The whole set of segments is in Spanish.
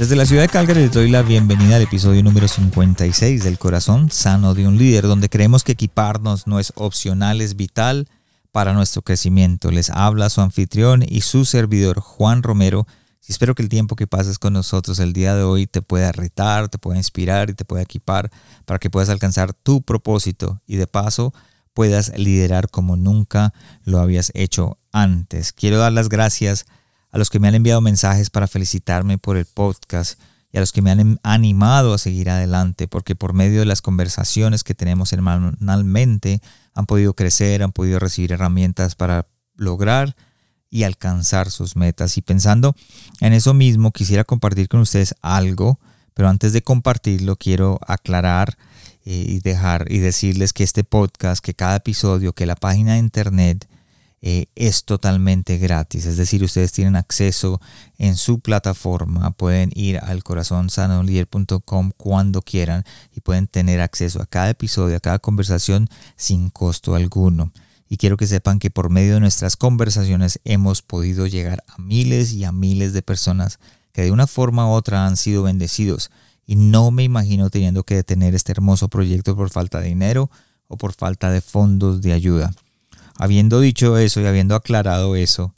Desde la ciudad de Calgary les doy la bienvenida al episodio número 56 del Corazón Sano de un Líder, donde creemos que equiparnos no es opcional, es vital para nuestro crecimiento. Les habla su anfitrión y su servidor Juan Romero. Y espero que el tiempo que pases con nosotros el día de hoy te pueda retar, te pueda inspirar y te pueda equipar para que puedas alcanzar tu propósito y de paso puedas liderar como nunca lo habías hecho antes. Quiero dar las gracias a los que me han enviado mensajes para felicitarme por el podcast y a los que me han em, animado a seguir adelante, porque por medio de las conversaciones que tenemos semanalmente han podido crecer, han podido recibir herramientas para lograr y alcanzar sus metas. Y pensando en eso mismo, quisiera compartir con ustedes algo, pero antes de compartirlo quiero aclarar eh, y dejar y decirles que este podcast, que cada episodio, que la página de internet, eh, es totalmente gratis. Es decir, ustedes tienen acceso en su plataforma, pueden ir al corazonsanolier.com cuando quieran y pueden tener acceso a cada episodio, a cada conversación sin costo alguno. Y quiero que sepan que por medio de nuestras conversaciones hemos podido llegar a miles y a miles de personas que de una forma u otra han sido bendecidos. Y no me imagino teniendo que detener este hermoso proyecto por falta de dinero o por falta de fondos de ayuda. Habiendo dicho eso y habiendo aclarado eso,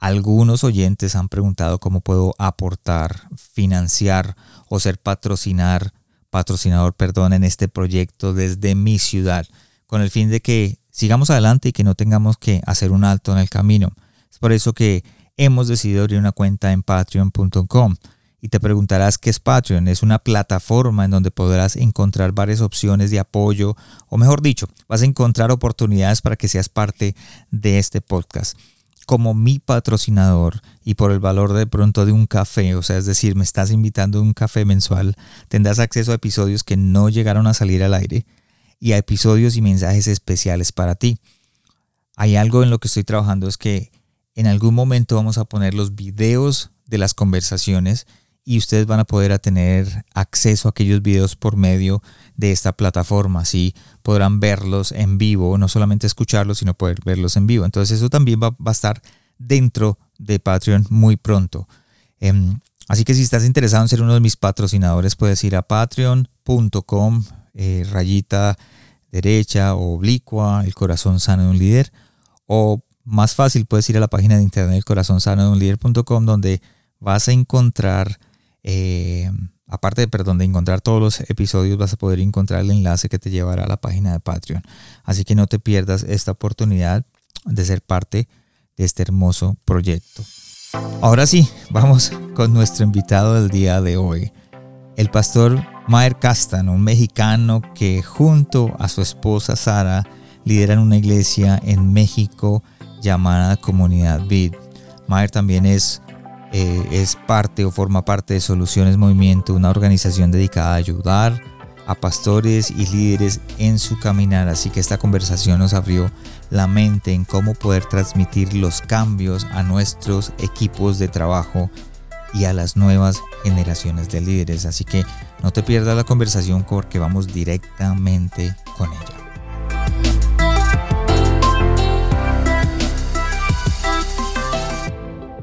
algunos oyentes han preguntado cómo puedo aportar, financiar o ser patrocinar, patrocinador, perdón, en este proyecto desde mi ciudad, con el fin de que sigamos adelante y que no tengamos que hacer un alto en el camino. Es por eso que hemos decidido abrir una cuenta en patreon.com y te preguntarás qué es Patreon. Es una plataforma en donde podrás encontrar varias opciones de apoyo, o mejor dicho, vas a encontrar oportunidades para que seas parte de este podcast. Como mi patrocinador y por el valor de pronto de un café, o sea, es decir, me estás invitando a un café mensual, tendrás acceso a episodios que no llegaron a salir al aire y a episodios y mensajes especiales para ti. Hay algo en lo que estoy trabajando, es que en algún momento vamos a poner los videos de las conversaciones y ustedes van a poder tener acceso a aquellos videos por medio de esta plataforma. Así podrán verlos en vivo, no solamente escucharlos, sino poder verlos en vivo. Entonces eso también va, a estar dentro de Patreon muy pronto. Em, así que si estás interesado en ser uno de mis patrocinadores, puedes ir a patreon.com, eh, rayita derecha o oblicua, el corazón sano de un líder. O más fácil, puedes ir a la página de internet, el corazón sano de un líder.com, donde vas a encontrar eh, aparte de, perdón, de encontrar todos los episodios, vas a poder encontrar el enlace que te llevará a la página de Patreon. Así que no te pierdas esta oportunidad de ser parte de este hermoso proyecto. Ahora sí, vamos con nuestro invitado del día de hoy, el pastor Mayer Castan, un mexicano que junto a su esposa Sara lideran una iglesia en México llamada Comunidad Vid. Mayer también es eh, es parte o forma parte de Soluciones Movimiento, una organización dedicada a ayudar a pastores y líderes en su caminar. Así que esta conversación nos abrió la mente en cómo poder transmitir los cambios a nuestros equipos de trabajo y a las nuevas generaciones de líderes. Así que no te pierdas la conversación porque vamos directamente con ella.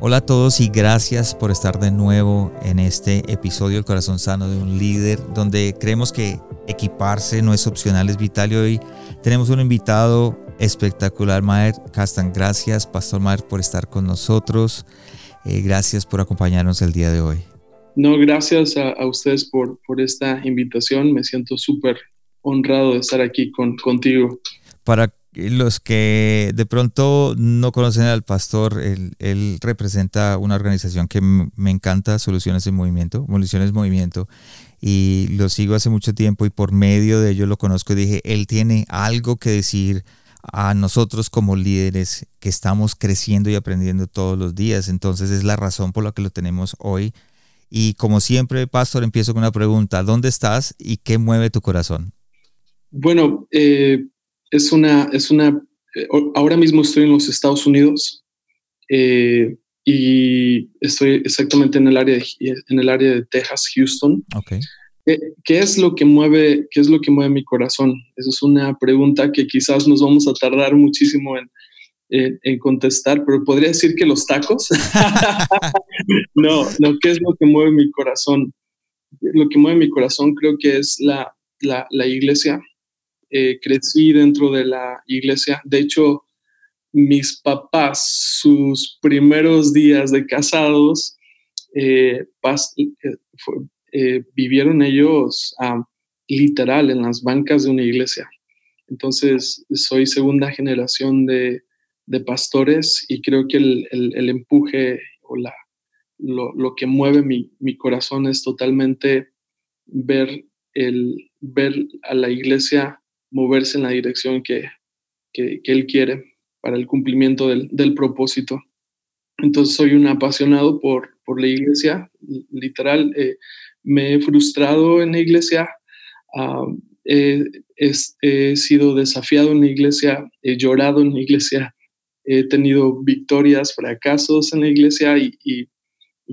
Hola a todos y gracias por estar de nuevo en este episodio El corazón sano de un líder, donde creemos que equiparse no es opcional, es vital. Y hoy tenemos un invitado espectacular, Maer Castan. Gracias, Pastor Maer, por estar con nosotros. Eh, gracias por acompañarnos el día de hoy. No, gracias a, ustedes por, por esta invitación. Me siento súper honrado de estar aquí con, contigo. Para los que de pronto no conocen al pastor, él, representa una organización que me encanta, Soluciones en Movimiento, Soluciones Movimiento, y lo sigo hace mucho tiempo y por medio de ello lo conozco y dije, él tiene algo que decir a nosotros como líderes que estamos creciendo y aprendiendo todos los días, entonces es la razón por la que lo tenemos hoy Y como siempre, Pastor, empiezo con una pregunta. ¿Dónde estás y qué mueve tu corazón? Bueno, eh, es una, es una, eh, ahora mismo estoy en los Estados Unidos eh, y estoy exactamente en el área de, en el área de Texas, Houston. Okay. ¿Qué, es lo que mueve, qué es lo que mueve mi corazón? Esa es una pregunta que quizás nos vamos a tardar muchísimo en, en, contestar, pero podría decir que los tacos. no, no, ¿qué es lo que mueve mi corazón? Lo que mueve mi corazón creo que es la, la, la iglesia. Eh, crecí dentro de la iglesia. De hecho, mis papás, sus primeros días de casados, eh, eh, vivieron ellos literal en las bancas de una iglesia. Entonces, soy segunda generación de, pastores y creo que el, empuje o la, lo, lo que mueve mi, mi, corazón es totalmente ver, el, ver a la iglesia moverse en la dirección que, que, Él quiere para el cumplimiento del, del, propósito. Entonces soy un apasionado por, por la iglesia, literal. Eh, me he frustrado en la iglesia, he, he, sido desafiado en la iglesia, he llorado en la iglesia, he tenido victorias, fracasos en la iglesia y, y,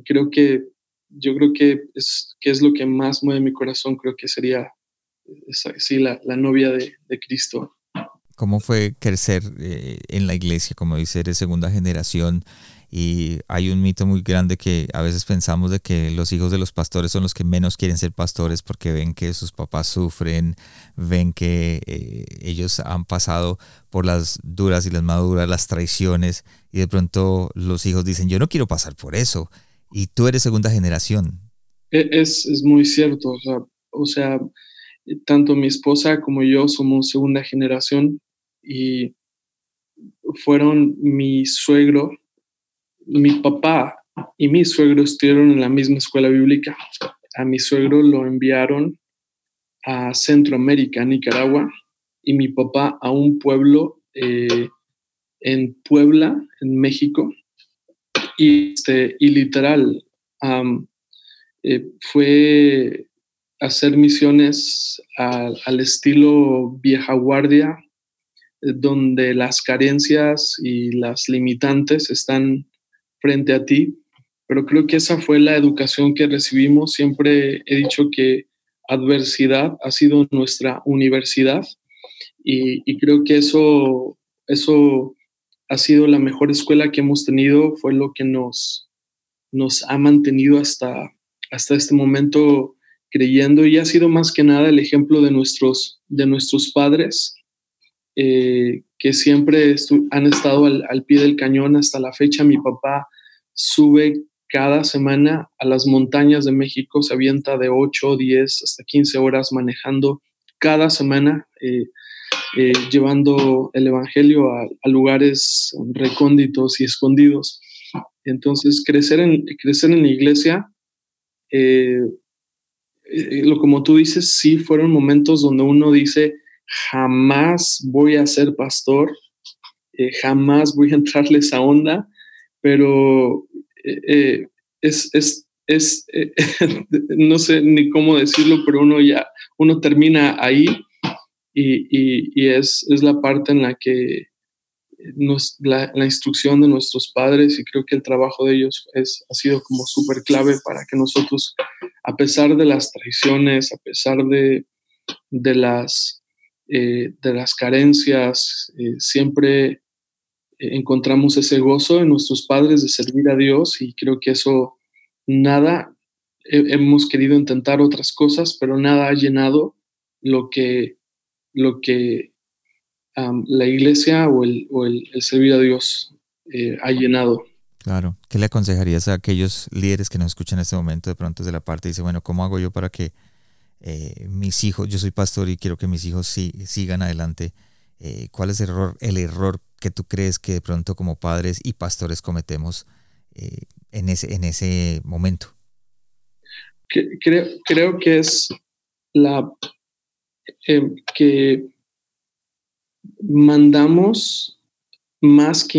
creo que yo creo que es, que es lo que más mueve mi corazón, creo que sería sí, la, la novia de, de, Cristo. ¿Cómo fue crecer eh, en la iglesia? Como dice, eres segunda generación y hay un mito muy grande que a veces pensamos de que los hijos de los pastores son los que menos quieren ser pastores porque ven que sus papás sufren, ven que eh, ellos han pasado por las duras y las maduras, las traiciones y de pronto los hijos dicen yo no quiero pasar por eso y tú eres segunda generación. E, es, es muy cierto, o sea, o sea, tanto mi esposa como yo somos segunda generación y fueron mi suegro mi papá y mi suegro estuvieron en la misma escuela bíblica. A mi suegro lo enviaron a Centroamérica, Nicaragua, y mi papá a un pueblo eh, en Puebla, en México. Y, este, y literal, eh, fue hacer misiones al estilo vieja guardia, eh, donde las carencias y las limitantes están frente a ti, pero creo que esa fue la educación que recibimos. Siempre he dicho que adversidad ha sido nuestra universidad y, creo que eso, eso ha sido la mejor escuela que hemos tenido, fue lo que nos, nos ha mantenido hasta, hasta este momento creyendo y ha sido más que nada el ejemplo de nuestros, de nuestros padres eh, que siempre han estado al, al, pie del cañón hasta la fecha. Mi papá sube cada semana a las montañas de México, se avienta de 8, 10 hasta 15 horas manejando cada semana, eh, eh, llevando el Evangelio a, a, lugares recónditos y escondidos. Entonces, crecer en, crecer en la iglesia, lo como tú dices, sí fueron momentos donde uno dice, jamás voy a ser pastor, eh, jamás voy a entrarle esa onda, pero eh, eh, es, es, es no sé ni cómo decirlo, pero uno ya, uno termina ahí y, y, es, es, la parte en la que nos, la, la, instrucción de nuestros padres y creo que el trabajo de ellos es, ha sido como súper clave para que nosotros, a pesar de las traiciones, a pesar de, de las eh, de las carencias, eh, siempre eh, encontramos ese gozo en nuestros padres de servir a Dios y creo que eso nada, hemos querido intentar otras cosas, pero nada ha llenado lo que, lo que la iglesia o el, o el, servir a Dios ha llenado. Claro. ¿Qué le aconsejarías a aquellos líderes que nos escuchan en este momento de pronto desde la parte y dice, bueno, ¿cómo hago yo para que eh, mis hijos, yo soy pastor y quiero que mis hijos sigan adelante. Eh, ¿Cuál es el error, el error que tú crees que de pronto como padres y pastores cometemos eh, en, ese, en ese momento? Creo, creo que es la que mandamos más que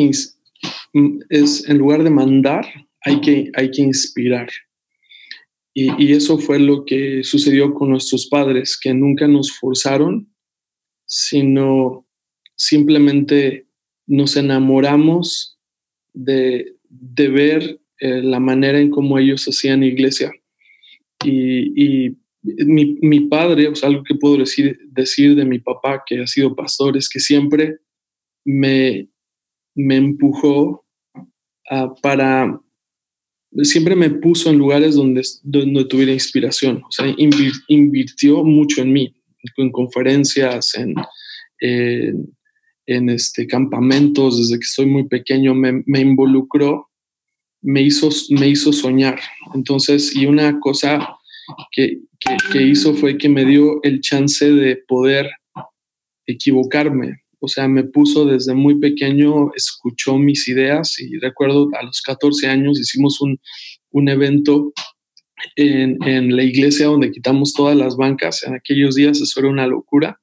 es en lugar de mandar hay que hay que inspirar Y, eso fue lo que sucedió con nuestros padres, que nunca nos forzaron, sino simplemente nos enamoramos de, ver eh, la manera en cómo ellos hacían iglesia. Y, mi, padre, o algo que puedo decir, decir de mi papá, que ha sido pastor, es que siempre me, me empujó para, siempre me puso en lugares donde, donde tuviera inspiración, o sea, invirtió mucho en mí, en conferencias, en, en, este, campamentos, desde que estoy muy pequeño, me, me involucró, me hizo, me hizo soñar. Entonces, y una cosa que, que, hizo fue que me dio el chance de poder equivocarme. O sea, me puso desde muy pequeño, escuchó mis ideas y recuerdo a los 14 años hicimos un, un evento en, en, la iglesia donde quitamos todas las bancas. En aquellos días eso era una locura.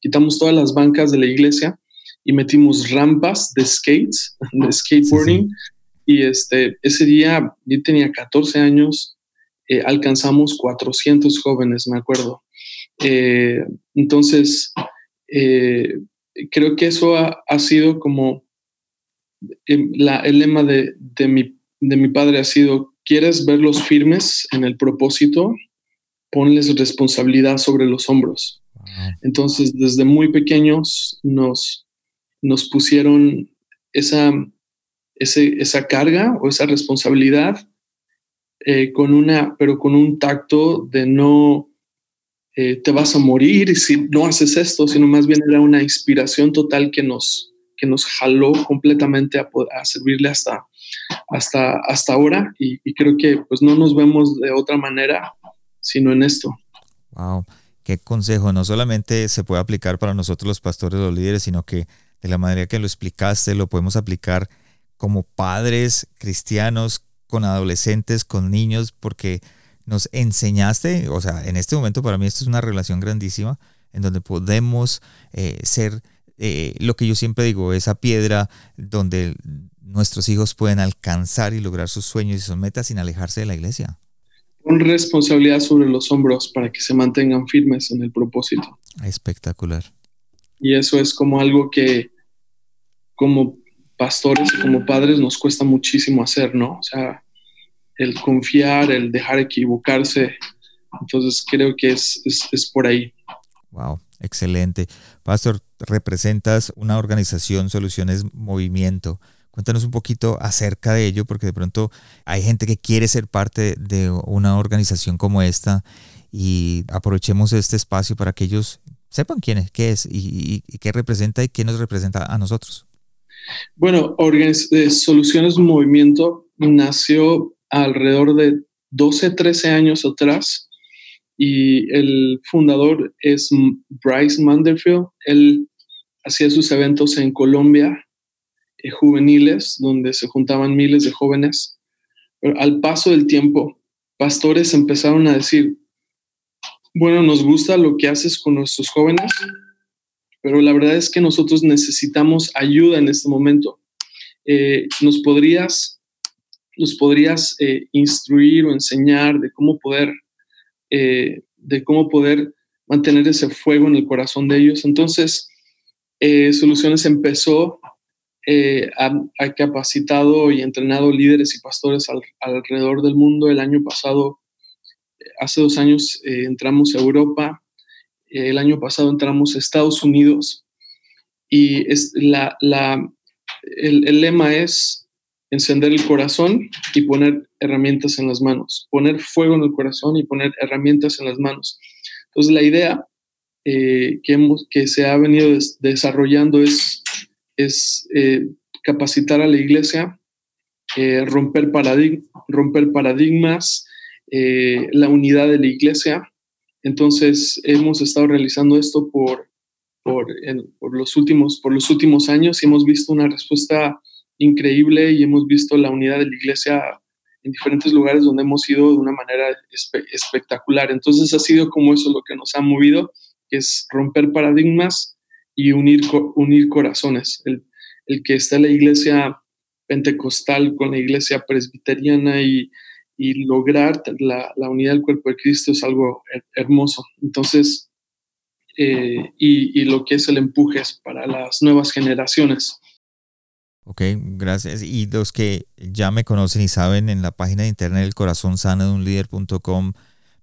Quitamos todas las bancas de la iglesia y metimos rampas de skates, de skateboarding. Y este, ese día yo tenía 14 años eh, alcanzamos 400 jóvenes, me acuerdo. Eh, entonces, eh, creo que eso ha, sido como la, el lema de, mi, de mi padre ha sido, ¿quieres verlos firmes en el propósito? Ponles responsabilidad sobre los hombros. Entonces, desde muy pequeños nos, nos pusieron esa, esa carga o esa responsabilidad eh, con una, pero con un tacto de no eh, te vas a morir si no haces esto, sino más bien era una inspiración total que nos, que nos jaló completamente a, a servirle hasta, hasta, hasta ahora y, creo que pues no nos vemos de otra manera sino en esto. Wow, qué consejo, no solamente se puede aplicar para nosotros los pastores, los líderes, sino que de la manera que lo explicaste lo podemos aplicar como padres cristianos con adolescentes, con niños, porque nos enseñaste, o sea, en este momento para mí esto es una relación grandísima, en donde podemos eh, ser eh, lo que yo siempre digo, esa piedra donde nuestros hijos pueden alcanzar y lograr sus sueños y sus metas sin alejarse de la iglesia. Con responsabilidad sobre los hombros para que se mantengan firmes en el propósito. Espectacular. Y eso es como algo que como pastores y como padres nos cuesta muchísimo hacer, ¿no? O sea, el confiar, el dejar equivocarse. Entonces creo que es, es, por ahí. Wow, excelente. Pastor, representas una organización, Soluciones Movimiento. Cuéntanos un poquito acerca de ello, porque de pronto hay gente que quiere ser parte de una organización como esta y aprovechemos este espacio para que ellos sepan quién es, qué es y qué representa y qué nos representa a nosotros. Bueno, eh, Soluciones Movimiento nació alrededor de 12, 13 años atrás y el fundador es Bryce Manderfield. Él hacía sus eventos en Colombia, eh, juveniles, donde se juntaban miles de jóvenes. al paso del tiempo, pastores empezaron a decir, bueno, nos gusta lo que haces con nuestros jóvenes, pero la verdad es que nosotros necesitamos ayuda en este momento. Eh, ¿Nos podrías, nos podrías eh, instruir o enseñar de cómo poder, eh, de cómo poder mantener ese fuego en el corazón de ellos? Entonces, Soluciones empezó, ha, capacitado y entrenado líderes y pastores alrededor del mundo. El año pasado, hace dos años, entramos a Europa el año pasado entramos a Estados Unidos y la, el, lema es encender el corazón y poner herramientas en las manos, poner fuego en el corazón y poner herramientas en las manos. Entonces la idea eh, que, hemos, que se ha venido desarrollando es, eh, capacitar a la iglesia, eh, romper, paradigmas, la unidad de la iglesia, entonces, hemos estado realizando esto por, los últimos, por los últimos años y hemos visto una respuesta increíble y hemos visto la unidad de la iglesia en diferentes lugares donde hemos ido de una manera espectacular. Entonces, ha sido como eso lo que nos ha movido, que es romper paradigmas y unir, unir corazones. El, el que está la iglesia pentecostal con la iglesia presbiteriana y, y lograr la, unidad del cuerpo de Cristo es algo hermoso. Entonces, eh, y, lo que es el empuje es para las nuevas generaciones. Ok, gracias. Y los que ya me conocen y saben, en la página de internet el corazón sano de un líder.com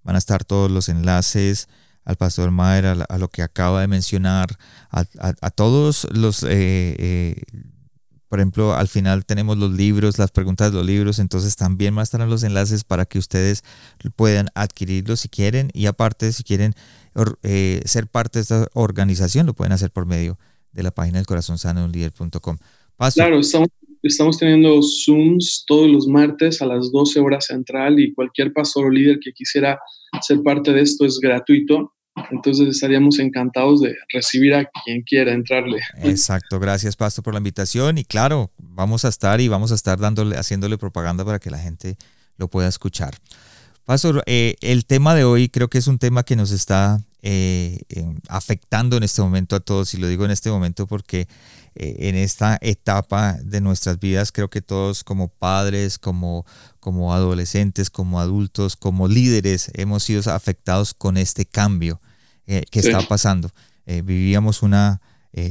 van a estar todos los enlaces al pastor Mayer, a, lo que acaba de mencionar, a, todos los eh, eh, por ejemplo, al final tenemos los libros, las preguntas de los libros, entonces también van a estar los enlaces para que ustedes puedan adquirirlos si quieren y aparte si quieren eh, ser parte de esta organización lo pueden hacer por medio de la página del corazón sano líder.com. Claro, estamos, estamos teniendo Zooms todos los martes a las 12 horas central y cualquier pastor o líder que quisiera ser parte de esto es gratuito. Entonces estaríamos encantados de recibir a quien quiera entrarle. Exacto, gracias Pastor por la invitación y claro, vamos a estar y vamos a estar dándole, haciéndole propaganda para que la gente lo pueda escuchar. Pastor, eh, el tema de hoy creo que es un tema que nos está eh, afectando en este momento a todos y lo digo en este momento porque en esta etapa de nuestras vidas creo que todos como padres, como, como adolescentes, como adultos, como líderes hemos sido afectados con este cambio eh, que está pasando. Eh, vivíamos una,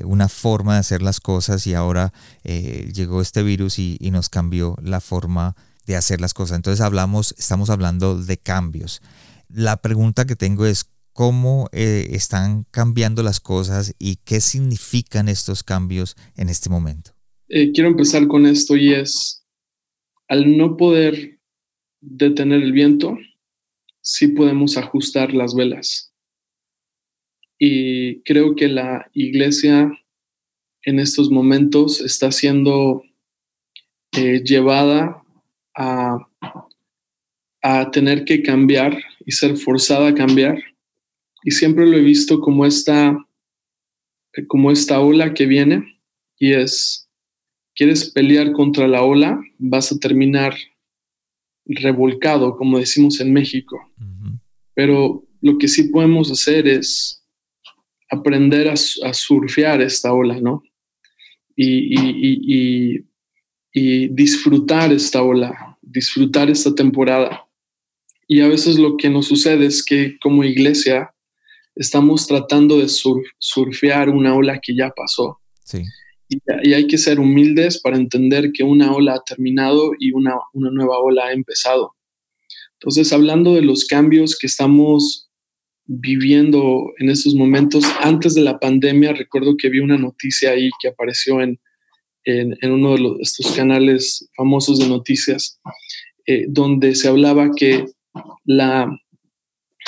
una forma de hacer las cosas y ahora llegó este virus y, y nos cambió la forma de hacer las cosas. Entonces hablamos, estamos hablando de cambios. La pregunta que tengo es, cómo eh, están cambiando las cosas y qué significan estos cambios en este momento. Eh, quiero empezar con esto y es, al no poder detener el viento, sí podemos ajustar las velas. Y creo que la iglesia en estos momentos está siendo eh, llevada a, a tener que cambiar y ser forzada a cambiar y siempre lo he visto como esta, como esta ola que viene y es, quieres pelear contra la ola, vas a terminar revolcado, como decimos en México. Pero lo que sí podemos hacer es aprender a, surfear esta ola, ¿no? Y, y, disfrutar esta ola, disfrutar esta temporada. Y a veces lo que nos sucede es que como iglesia estamos tratando de surfear una ola que ya pasó. Y, hay que ser humildes para entender que una ola ha terminado y una, una nueva ola ha empezado. Entonces, hablando de los cambios que estamos viviendo en estos momentos, antes de la pandemia, recuerdo que vi una noticia ahí que apareció en, en, uno de estos canales famosos de noticias, eh, donde se hablaba que la,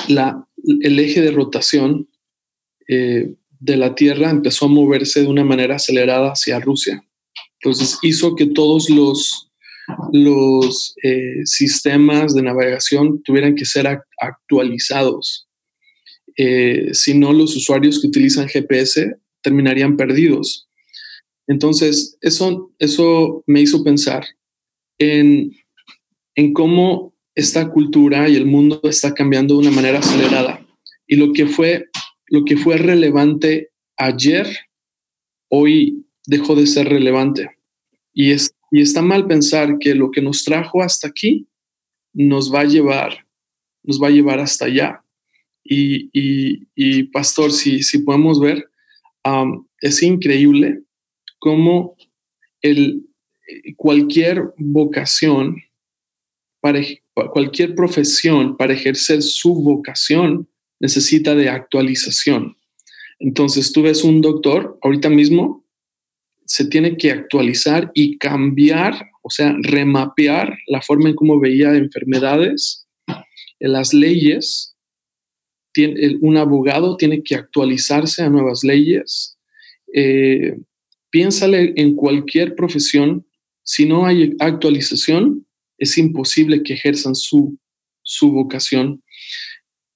la, el eje de rotación eh, de la Tierra empezó a moverse de una manera acelerada hacia Rusia. Entonces hizo que todos los, los eh, sistemas de navegación tuvieran que ser actualizados. Eh, si no, los usuarios que utilizan GPS terminarían perdidos. Entonces, eso, eso me hizo pensar en, en cómo esta cultura y el mundo está cambiando de una manera acelerada. Y lo que fue, lo que fue relevante ayer, hoy dejó de ser relevante. Y, es, y está mal pensar que lo que nos trajo hasta aquí nos va a llevar, nos va a llevar hasta allá. Y, y, pastor, si, si podemos ver, es increíble cómo el, cualquier vocación para, cualquier profesión para ejercer su vocación necesita de actualización. Entonces, tú ves un doctor, ahorita mismo se tiene que actualizar y cambiar, o sea, remapear la forma en cómo veía enfermedades, en las leyes. un abogado tiene que actualizarse a nuevas leyes. Eh, piénsale en cualquier profesión, si no hay actualización, es imposible que ejerzan su, vocación.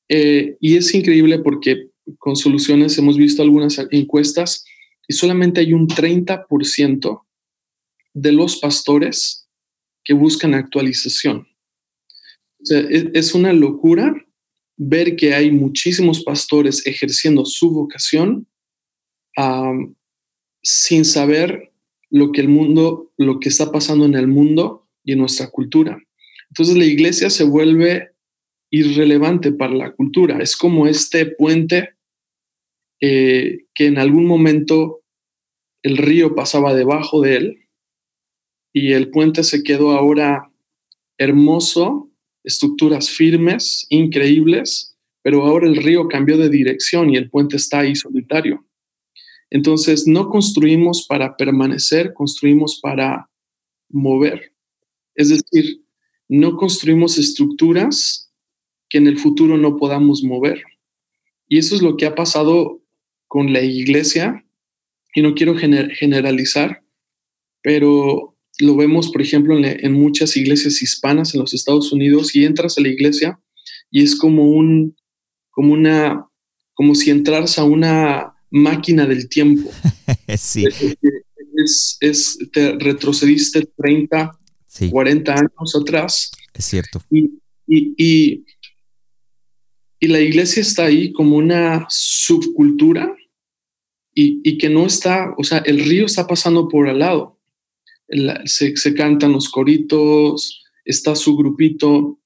Eh, y es increíble porque con soluciones hemos visto algunas encuestas y solamente hay un 30% de los pastores que buscan actualización. es, una locura ver que hay muchísimos pastores ejerciendo su vocación sin saber lo que el mundo, lo que está pasando en el mundo y en nuestra cultura. Entonces la iglesia se vuelve irrelevante para la cultura. Es como este puente eh, que en algún momento el río pasaba debajo de él y el puente se quedó ahora hermoso, estructuras firmes, increíbles, pero ahora el río cambió de dirección y el puente está ahí solitario. Entonces, no construimos para permanecer, construimos para mover. Es decir, no construimos estructuras que en el futuro no podamos mover. Y eso es lo que ha pasado con la iglesia, y no quiero generalizar, pero lo vemos, por ejemplo, en, muchas iglesias hispanas en los Estados Unidos, y entras a la iglesia y es como un, como una, como si entras a una máquina del tiempo. sí. Es, es, te retrocediste 30, 40 años atrás. Es cierto. Y, y, y, la iglesia está ahí como una subcultura y, y, que no está, o sea, el río está pasando por al lado. se, se, cantan los coritos, está su grupito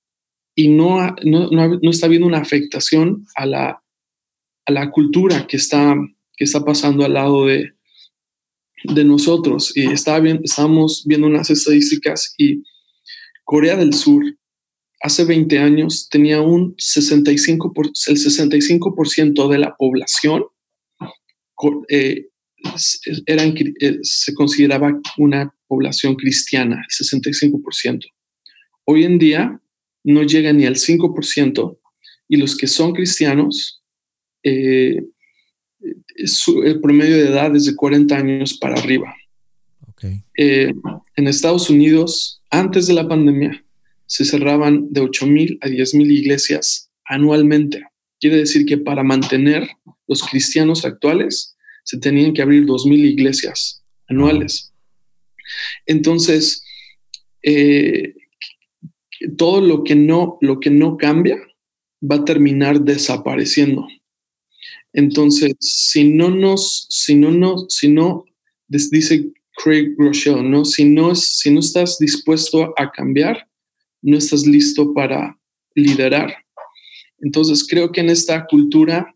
y no, no, no, está habiendo una afectación a la, a la cultura que está, que está pasando al lado de, de nosotros. Y estaba bien, estábamos viendo unas estadísticas y Corea del Sur hace 20 años tenía un 65%, por, el 65% de la población eh, era, eh, se consideraba una población cristiana, el 65%. Hoy en día no llega ni al 5% y los que son cristianos eh, el promedio de edad es de 40 años para arriba. Eh, en Estados Unidos, antes de la pandemia, se cerraban de 8 mil a 10 mil iglesias anualmente. Quiere decir que para mantener los cristianos actuales se tenían que abrir 2 mil iglesias anuales. Entonces, eh, todo lo que, no, lo que no cambia va a terminar desapareciendo. Entonces, si no nos, si no nos, si no, dice Craig Rochelle, ¿no? Si no, si no estás dispuesto a cambiar, no estás listo para liderar. Entonces, creo que en esta cultura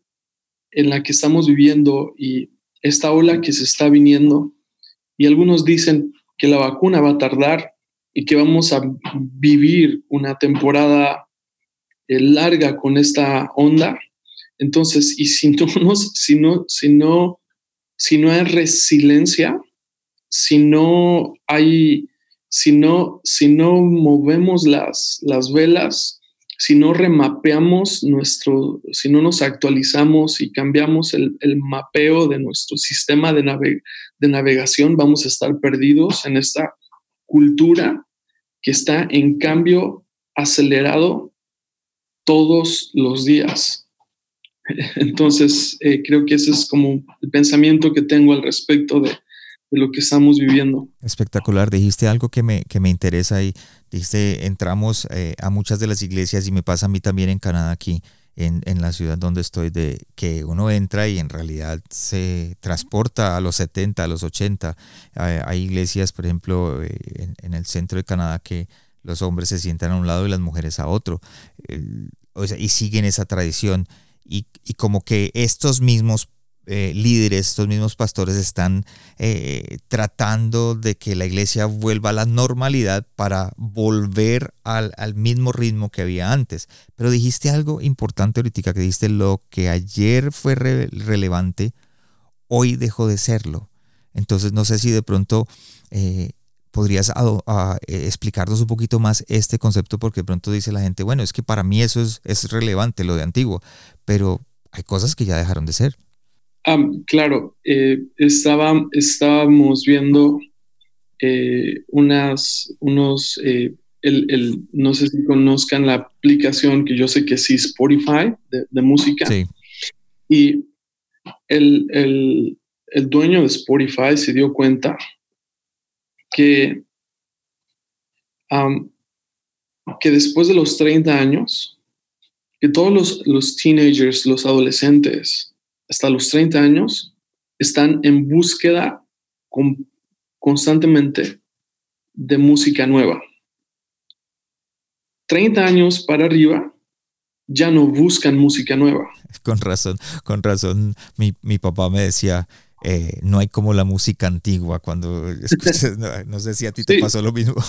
en la que estamos viviendo y esta ola que se está viniendo, y algunos dicen que la vacuna va a tardar y que vamos a vivir una temporada eh, larga con esta onda, entonces, y si no, si no, si no, si no hay resiliencia, si no hay, si no, si no movemos las, las velas, si no remapeamos nuestro, si no nos actualizamos y cambiamos el, mapeo de nuestro sistema de, de navegación, vamos a estar perdidos en esta cultura que está en cambio acelerado todos los días. Entonces, eh, creo que ese es como el pensamiento que tengo al respecto de, lo que estamos viviendo. Espectacular. Dijiste algo que me, que me interesa y dijiste, entramos eh, a muchas de las iglesias y me pasa a mí también en Canadá aquí. En, en, la ciudad donde estoy, de que uno entra y en realidad se transporta a los 70, a los 80. hay iglesias, por ejemplo, eh, en, el centro de Canadá que los hombres se sientan a un lado y las mujeres a otro. y siguen esa tradición y, como que estos mismos eh, líderes, estos mismos pastores están eh, tratando de que la iglesia vuelva a la normalidad para volver al, mismo ritmo que había antes. Pero dijiste algo importante ahorita, que dijiste lo que ayer fue relevante, hoy dejó de serlo. Entonces no sé si de pronto eh, podrías explicarnos un poquito más este concepto, porque de pronto dice la gente, bueno, es que para mí eso es, es relevante, lo de antiguo, pero hay cosas que ya dejaron de ser. claro, eh, estaba, estábamos viendo eh, unas, unos, eh, el, no sé si conozcan la aplicación que yo sé que sí, Spotify, de, música. Sí. Y el, el, el dueño de Spotify se dio cuenta que, que después de los 30 años, que todos los, los teenagers, los adolescentes, hasta los 30 años, están en búsqueda constantemente de música nueva. 30 años para arriba ya no buscan música nueva. Con razón, con razón. Mi, mi papá me decía, eh, no hay como la música antigua cuando no, sé si a ti te pasó lo mismo.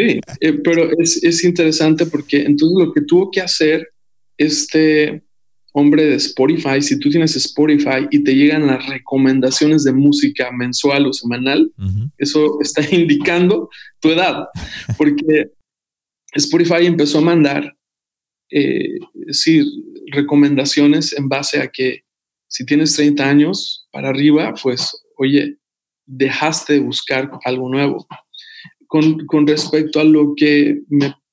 Sí, eh, pero es, es, interesante porque entonces lo que tuvo que hacer este hombre de Spotify, si tú tienes Spotify y te llegan las recomendaciones de música mensual o semanal, eso está indicando tu edad, porque Spotify empezó a mandar eh, recomendaciones en base a que si tienes 30 años arriba, pues, oye, dejaste de buscar algo nuevo. Con, respecto a lo que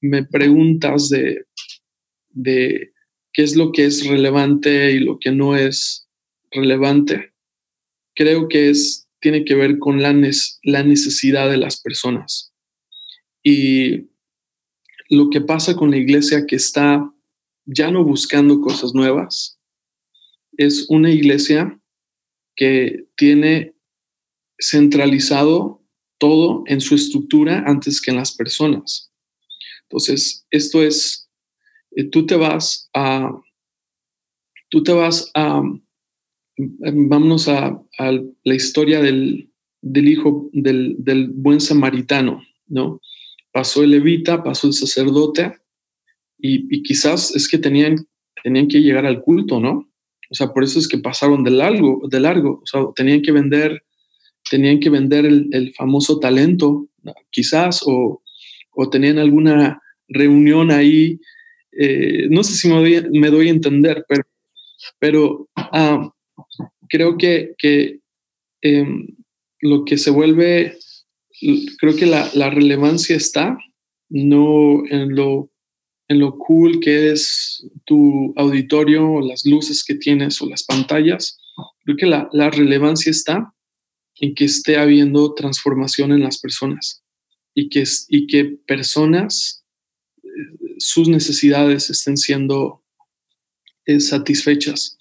me, preguntas de, de qué es lo que es relevante y lo que no es relevante, creo que es, tiene que ver con la, la necesidad de las personas. Y lo que pasa con la iglesia que está ya no buscando cosas nuevas, es una iglesia que tiene centralizado todo en su estructura antes que en las personas. Entonces, esto es, eh, tú te vas a, tú te vas a, vámonos a, la historia del, hijo del, del, buen samaritano, ¿no? Pasó el levita, pasó el sacerdote, y, quizás es que tenían, tenían que llegar al culto, ¿no? O sea, por eso es que pasaron de largo, de largo. O sea, tenían que vender, tenían que vender el, famoso talento, quizás, o, tenían alguna reunión ahí. Eh, no sé si me doy, a entender, pero, pero ah, creo que, que em, lo que se vuelve, creo que la, la relevancia está no en lo en lo cool que es tu auditorio o las luces que tienes o las pantallas. Creo que la, relevancia está en que esté habiendo transformación en las personas y que, y que personas, eh, sus necesidades estén siendo eh, satisfechas.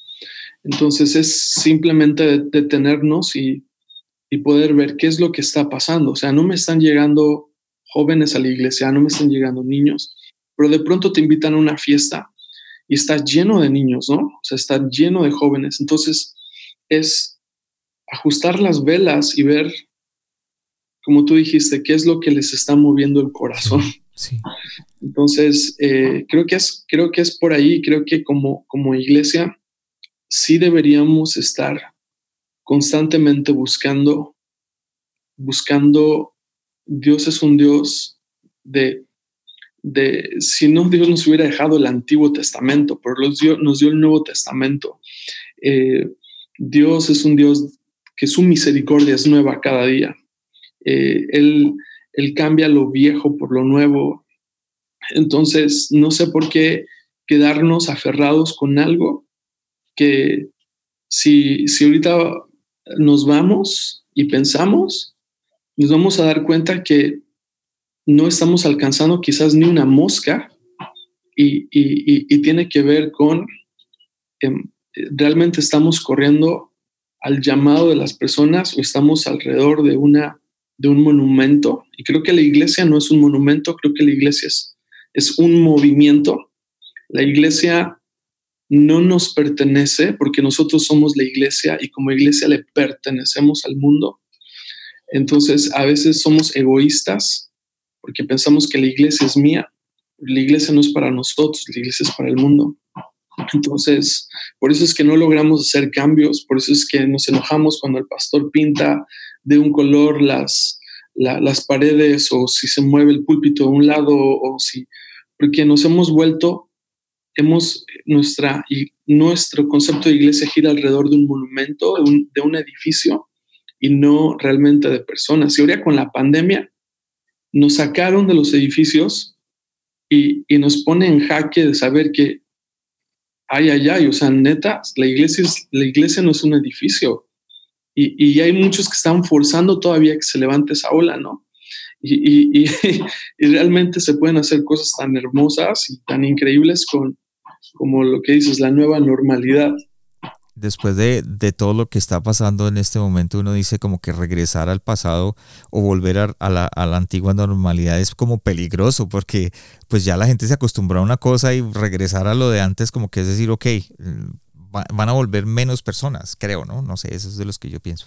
Entonces es simplemente detenernos y, y poder ver qué es lo que está pasando. O sea, no me están llegando jóvenes a la iglesia, no me están llegando niños, pero de pronto te invitan a una fiesta y está lleno de niños, ¿no? O sea, está lleno de jóvenes. Entonces, es ajustar las velas y ver, como tú dijiste, qué es lo que les está moviendo el corazón. Sí. Entonces, eh, creo, que es, creo que es por ahí, creo que como, como iglesia sí deberíamos estar constantemente buscando, buscando, Dios es un Dios de de si no Dios nos hubiera dejado el Antiguo Testamento, pero nos dio, nos dio el Nuevo Testamento. Eh, Dios es un Dios que su misericordia es nueva cada día. Eh, él, él cambia lo viejo por lo nuevo. Entonces, no sé por qué quedarnos aferrados con algo que si, si ahorita nos vamos y pensamos, nos vamos a dar cuenta que no estamos alcanzando quizás ni una mosca y, tiene que ver con, em, realmente estamos corriendo al llamado de las personas o estamos alrededor de, una, de un monumento. Y creo que la iglesia no es un monumento, creo que la iglesia es, es un movimiento. La iglesia no nos pertenece porque nosotros somos la iglesia y como iglesia le pertenecemos al mundo. Entonces a veces somos egoístas porque pensamos que la iglesia es mía. La iglesia no es para nosotros, la iglesia es para el mundo. Entonces, por eso es que no logramos hacer cambios, por eso es que nos enojamos cuando el pastor pinta de un color las, las paredes o si se mueve el púlpito de un lado o si, porque nos hemos vuelto, hemos, nuestra, y nuestro concepto de iglesia gira alrededor de un monumento, de un, de un edificio y no realmente de personas. Y ahora con la pandemia, nos sacaron de los edificios y, nos pone en jaque de saber que, ay, ay, ay, o sea, neta, la iglesia, la iglesia no es un edificio. Y, hay muchos que están forzando todavía que se levante esa ola, ¿no? Y, y, realmente se pueden hacer cosas tan hermosas y tan increíbles con, como lo que dices, la nueva normalidad. Después de, todo lo que está pasando en este momento, uno dice como que regresar al pasado o volver a, la, antigua normalidad es como peligroso porque pues ya la gente se acostumbró a una cosa y regresar a lo de antes como que es decir, ok, van a volver menos personas, creo, ¿no? No sé, eso es de los que yo pienso.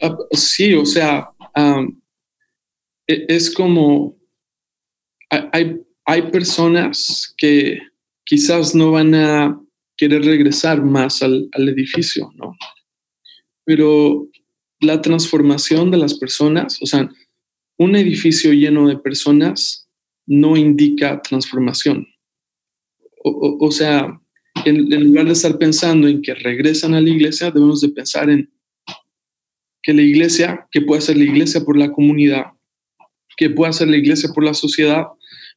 Ah, sí, o sea, e, es como, hay, hay personas que quizás no van a querer regresar más al, edificio, ¿no? Pero la transformación de las personas, o sea, un edificio lleno de personas no indica transformación. O, sea, en, lugar de estar pensando en que regresan a la iglesia, debemos de pensar en que la iglesia, que puede ser la iglesia por la comunidad, que pueda ser la iglesia por la sociedad,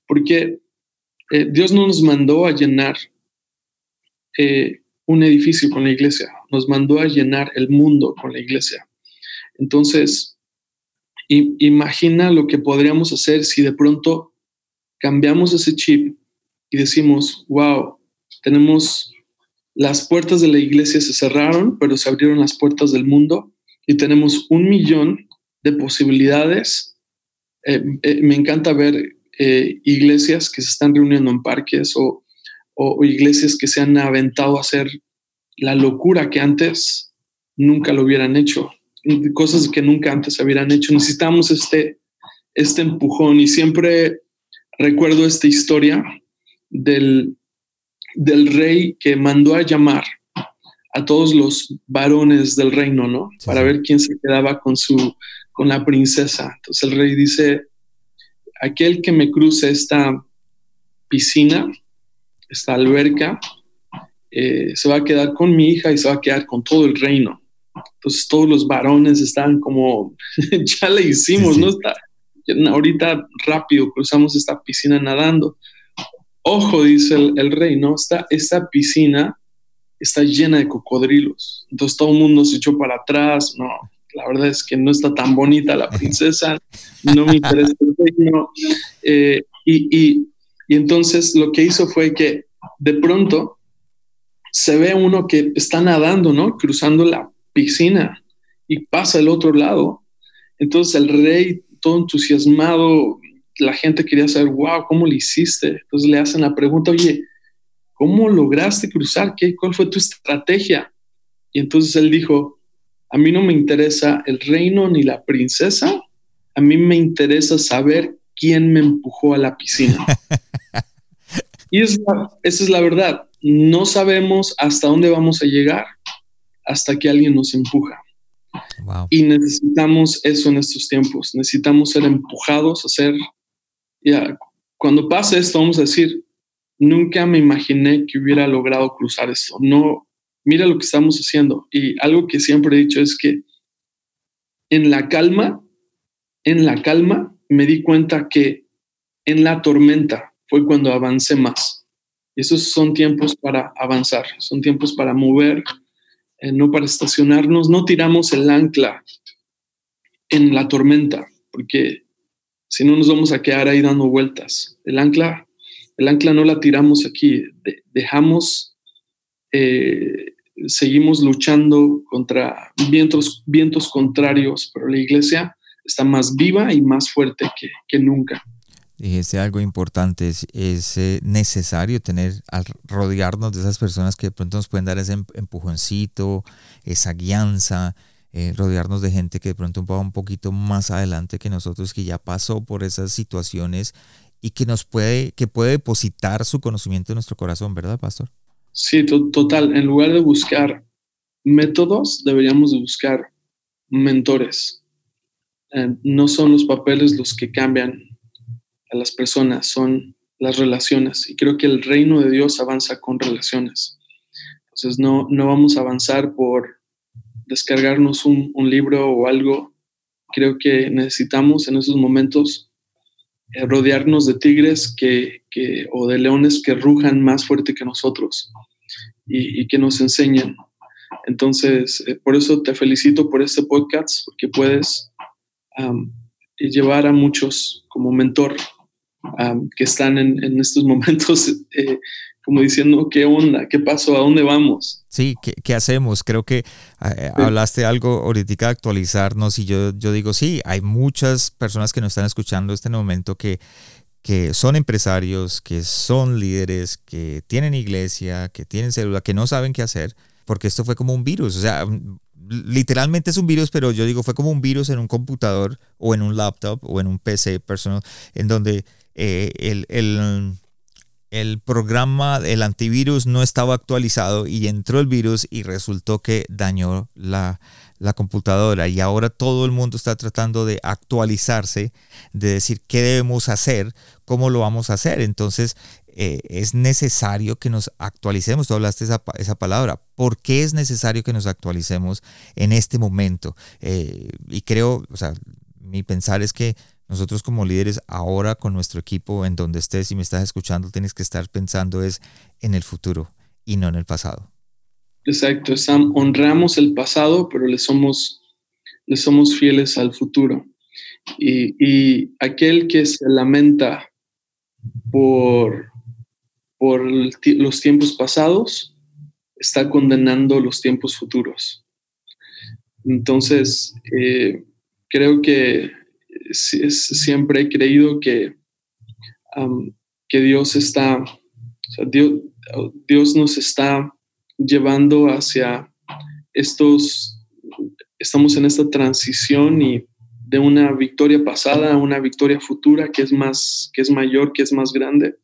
porque eh, Dios no nos mandó a llenar eh, un edificio con la iglesia, nos mandó a llenar el mundo con la iglesia. Entonces, imagina lo que podríamos hacer si de pronto cambiamos ese chip y decimos, wow, tenemos las puertas de la iglesia se cerraron, pero se abrieron las puertas del mundo y tenemos un millón de posibilidades eh, eh, me encanta ver iglesias que se están reuniendo en parques o, iglesias que se han aventado a hacer la locura que antes nunca lo hubieran hecho, cosas que nunca antes hubieran hecho. Necesitamos este, este empujón y siempre recuerdo esta historia del, del rey que mandó a llamar a todos los varones del reino, ¿no? Para ver quién se quedaba con su con la princesa. Entonces el rey dice, aquel que me cruce esta piscina, esta alberca, eh, se va a quedar con mi hija y se va a quedar con todo el reino. Entonces todos los varones están como, ya le hicimos, ¿no? Está, ahorita rápido cruzamos esta piscina nadando. Ojo, dice el, rey, ¿no? Esta, esta piscina está llena de cocodrilos. Entonces todo el mundo se echó para atrás, no, la verdad es que no está tan bonita la princesa, no me interesa el reino. Eh, y, entonces lo que hizo fue que de pronto se ve uno que está nadando, ¿no? Cruzando la piscina y pasa al otro lado. Entonces el rey, todo entusiasmado, la gente quería saber, wow, ¿cómo lo hiciste? Entonces le hacen la pregunta, oye, ¿cómo lograste cruzar? ¿Qué, ¿Cuál fue tu estrategia? Y entonces él dijo, a mí no me interesa el reino ni la princesa, a mí me interesa saber quién me empujó a la piscina. y esa es la verdad, no sabemos hasta dónde vamos a llegar hasta que alguien nos empuja. Y necesitamos eso en estos tiempos, necesitamos ser empujados a ser, ya, cuando pase esto vamos a decir, nunca me imaginé que hubiera logrado cruzar esto, no, mira lo que estamos haciendo. Y algo que siempre he dicho es que en la calma, en la calma, me di cuenta que en la tormenta fue cuando avancé más. Y esos son tiempos para avanzar, son tiempos para mover, eh, no para estacionarnos. No tiramos el ancla en la tormenta, porque si no nos vamos a quedar ahí dando vueltas. El ancla, el ancla no la tiramos aquí, dejamos eh, seguimos luchando contra vientos, vientos contrarios, pero la iglesia está más viva y más fuerte que, que nunca. Dijiste algo importante, es, es eh, necesario tener, al rodearnos de esas personas que de pronto nos pueden dar ese em, empujoncito, esa guianza, eh, rodearnos de gente que de pronto va un poquito más adelante que nosotros, que ya pasó por esas situaciones y que nos puede, que puede depositar su conocimiento en nuestro corazón, ¿verdad, pastor? Sí, total. En lugar de buscar métodos, deberíamos de buscar mentores. Eh, no son los papeles los que cambian a las personas, son las relaciones. Y creo que el reino de Dios avanza con relaciones. Entonces no, no vamos a avanzar por descargarnos un, libro o algo. Creo que necesitamos en esos momentos eh, rodearnos de tigres que, o de leones que rujan más fuerte que nosotros y, que nos enseñen. Entonces, eh, por eso te felicito por este podcast, porque puedes llevar a muchos como mentor que están en, estos momentos eh, como diciendo, ¿qué onda? ¿Qué pasó? ¿A dónde vamos? Sí, ¿qué, hacemos? Creo que eh, hablaste algo ahorita de actualizarnos y yo, yo digo, sí, hay muchas personas que nos están escuchando en este momento que, que son empresarios, que son líderes, que tienen iglesia, que tienen célula, que no saben qué hacer, porque esto fue como un virus. O sea, literalmente es un virus, pero yo digo, fue como un virus en un computador o en un laptop o en un PC personal, en donde eh, el, el el programa, el antivirus no estaba actualizado y entró el virus y resultó que dañó la, computadora. Y ahora todo el mundo está tratando de actualizarse, de decir qué debemos hacer, cómo lo vamos a hacer. Entonces eh, es necesario que nos actualicemos. Tú hablaste esa, esa palabra. ¿Por qué es necesario que nos actualicemos en este momento? Eh, y creo, o sea, mi pensar es que nosotros como líderes ahora con nuestro equipo, en donde estés y me estás escuchando, tienes que estar pensando es en el futuro y no en el pasado. Exacto, Sam, honramos el pasado, pero le somos, le somos fieles al futuro. Y, aquel que se lamenta por, por los tiempos pasados está condenando los tiempos futuros. Entonces, eh, creo que siempre he creído que, que Dios está, Dios, Dios nos está llevando hacia estos, estamos en esta transición y de una victoria pasada a una victoria futura que es más, que es mayor, que es más grande.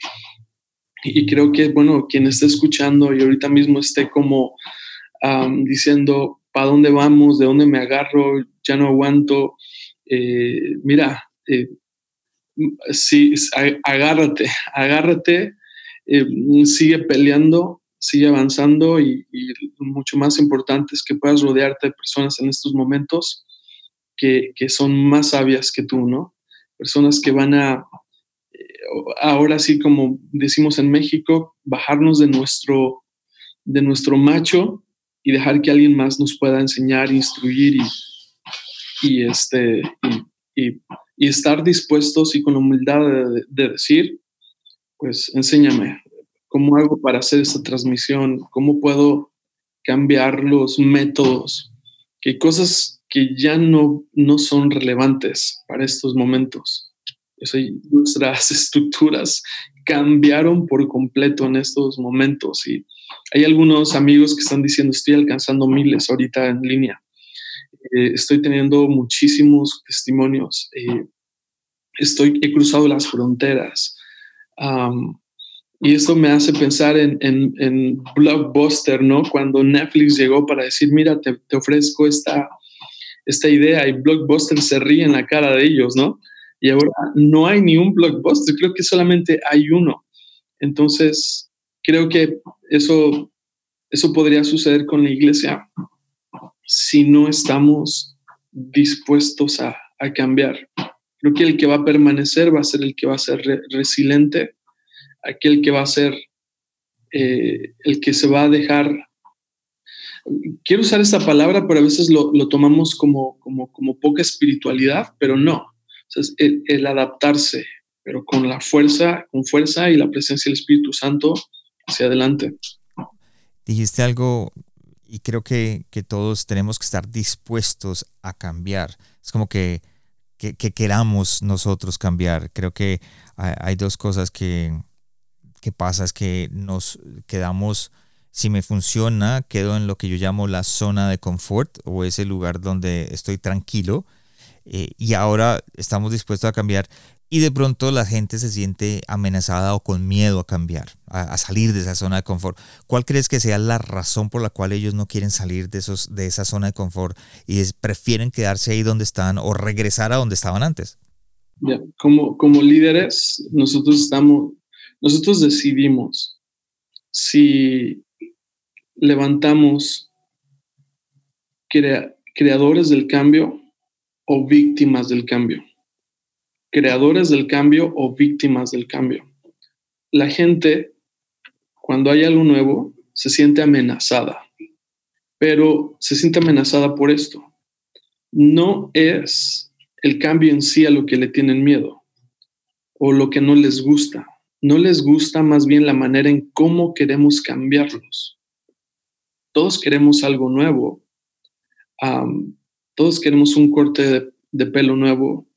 Y creo que, bueno, quien esté escuchando y ahorita mismo esté como diciendo, ¿para dónde vamos? ¿De dónde me agarro? Ya no aguanto. Eh, mira, eh, sí, agárrate, agárrate, eh, sigue peleando, sigue avanzando y, mucho más importante es que puedas rodearte de personas en estos momentos que, son más sabias que tú, ¿no? Personas que van a, ahora sí como decimos en México, bajarnos de nuestro, de nuestro macho y dejar que alguien más nos pueda enseñar, instruir y, este, y, estar dispuestos y con humildad de, decir, pues enséñame, ¿cómo hago para hacer esta transmisión? ¿Cómo puedo cambiar los métodos? Que cosas que ya no, no son relevantes para estos momentos. nuestras estructuras cambiaron por completo en estos momentos y hay algunos amigos que están diciendo estoy alcanzando miles ahorita en línea eh, estoy teniendo muchísimos testimonios. Eh, estoy, he cruzado las fronteras. Y esto me hace pensar en, en, Blockbuster, ¿no? Cuando Netflix llegó para decir, mira, te, te, ofrezco esta, esta idea y Blockbuster se ríe en la cara de ellos, ¿no? Y ahora no hay ni un Blockbuster, creo que solamente hay uno. Entonces, creo que eso, eso podría suceder con la iglesia si no estamos dispuestos a, cambiar. Creo que el que va a permanecer va a ser el que va a ser resiliente, aquel que va a ser eh, el que se va a dejar. Quiero usar esta palabra, pero a veces lo, tomamos como, como, como, poca espiritualidad, pero no. el, el, adaptarse, pero con la fuerza, con fuerza y la presencia del Espíritu Santo hacia adelante. Dijiste algo y creo que, todos tenemos que estar dispuestos a cambiar. Es como que, que, queramos nosotros cambiar. Creo que hay, dos cosas que, que pasa, es que nos quedamos, si me funciona, quedo en lo que yo llamo la zona de confort o ese lugar donde estoy tranquilo. Eh, y ahora estamos dispuestos a cambiar y de pronto la gente se siente amenazada o con miedo a cambiar, a, salir de esa zona de confort. ¿Cuál crees que sea la razón por la cual ellos no quieren salir de, esos, de esa zona de confort y prefieren quedarse ahí donde están o regresar a donde estaban antes? como, como líderes, nosotros estamos, nosotros decidimos si levantamos creadores del cambio o víctimas del cambio creadores del cambio o víctimas del cambio. La gente, cuando hay algo nuevo, se siente amenazada, pero se siente amenazada por esto. No es el cambio en sí a lo que le tienen miedo o lo que no les gusta. No les gusta más bien la manera en cómo queremos cambiarlos. Todos queremos algo nuevo. todos queremos un corte de, pelo nuevo.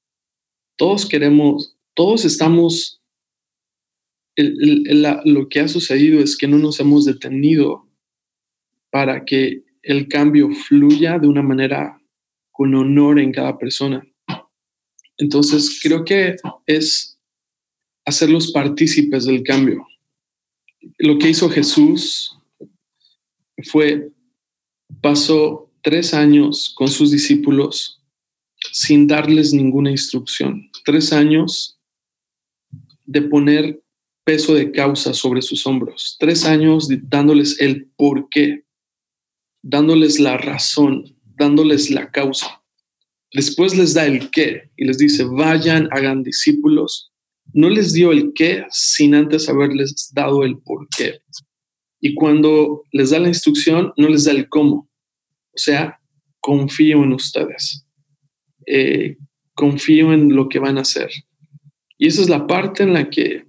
Todos queremos, todos estamos, lo que ha sucedido es que no nos hemos detenido para que el cambio fluya de una manera con honor en cada persona. Entonces, creo que es hacerlos partícipes del cambio. Lo que hizo Jesús fue, pasó tres años con sus discípulos sin darles ninguna instrucción. Tres años de poner peso de causa sobre sus hombros. Tres años dándoles el por qué, dándoles la razón, dándoles la causa. Después les da el qué y les dice, vayan, hagan discípulos. No les dio el qué sin antes haberles dado el por qué. Y cuando les da la instrucción, no les da el cómo. O sea, confío en ustedes. Eh, confío en lo que van a hacer. Y esa es la parte en la que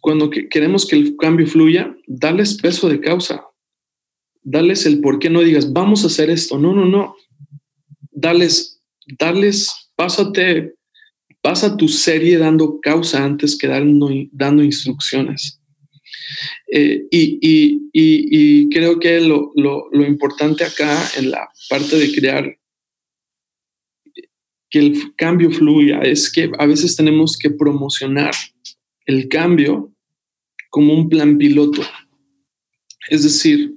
cuando queremos que el cambio fluya, darles peso de causa. Darles el por qué no digas, vamos a hacer esto. No, no, no darles, darles, pásate, pasa tu serie dando causa antes que dando, dando instrucciones. Eh, y, creo que lo, importante acá en la parte de crear que el cambio fluya es que a veces tenemos que promocionar el cambio como un plan piloto. Es decir,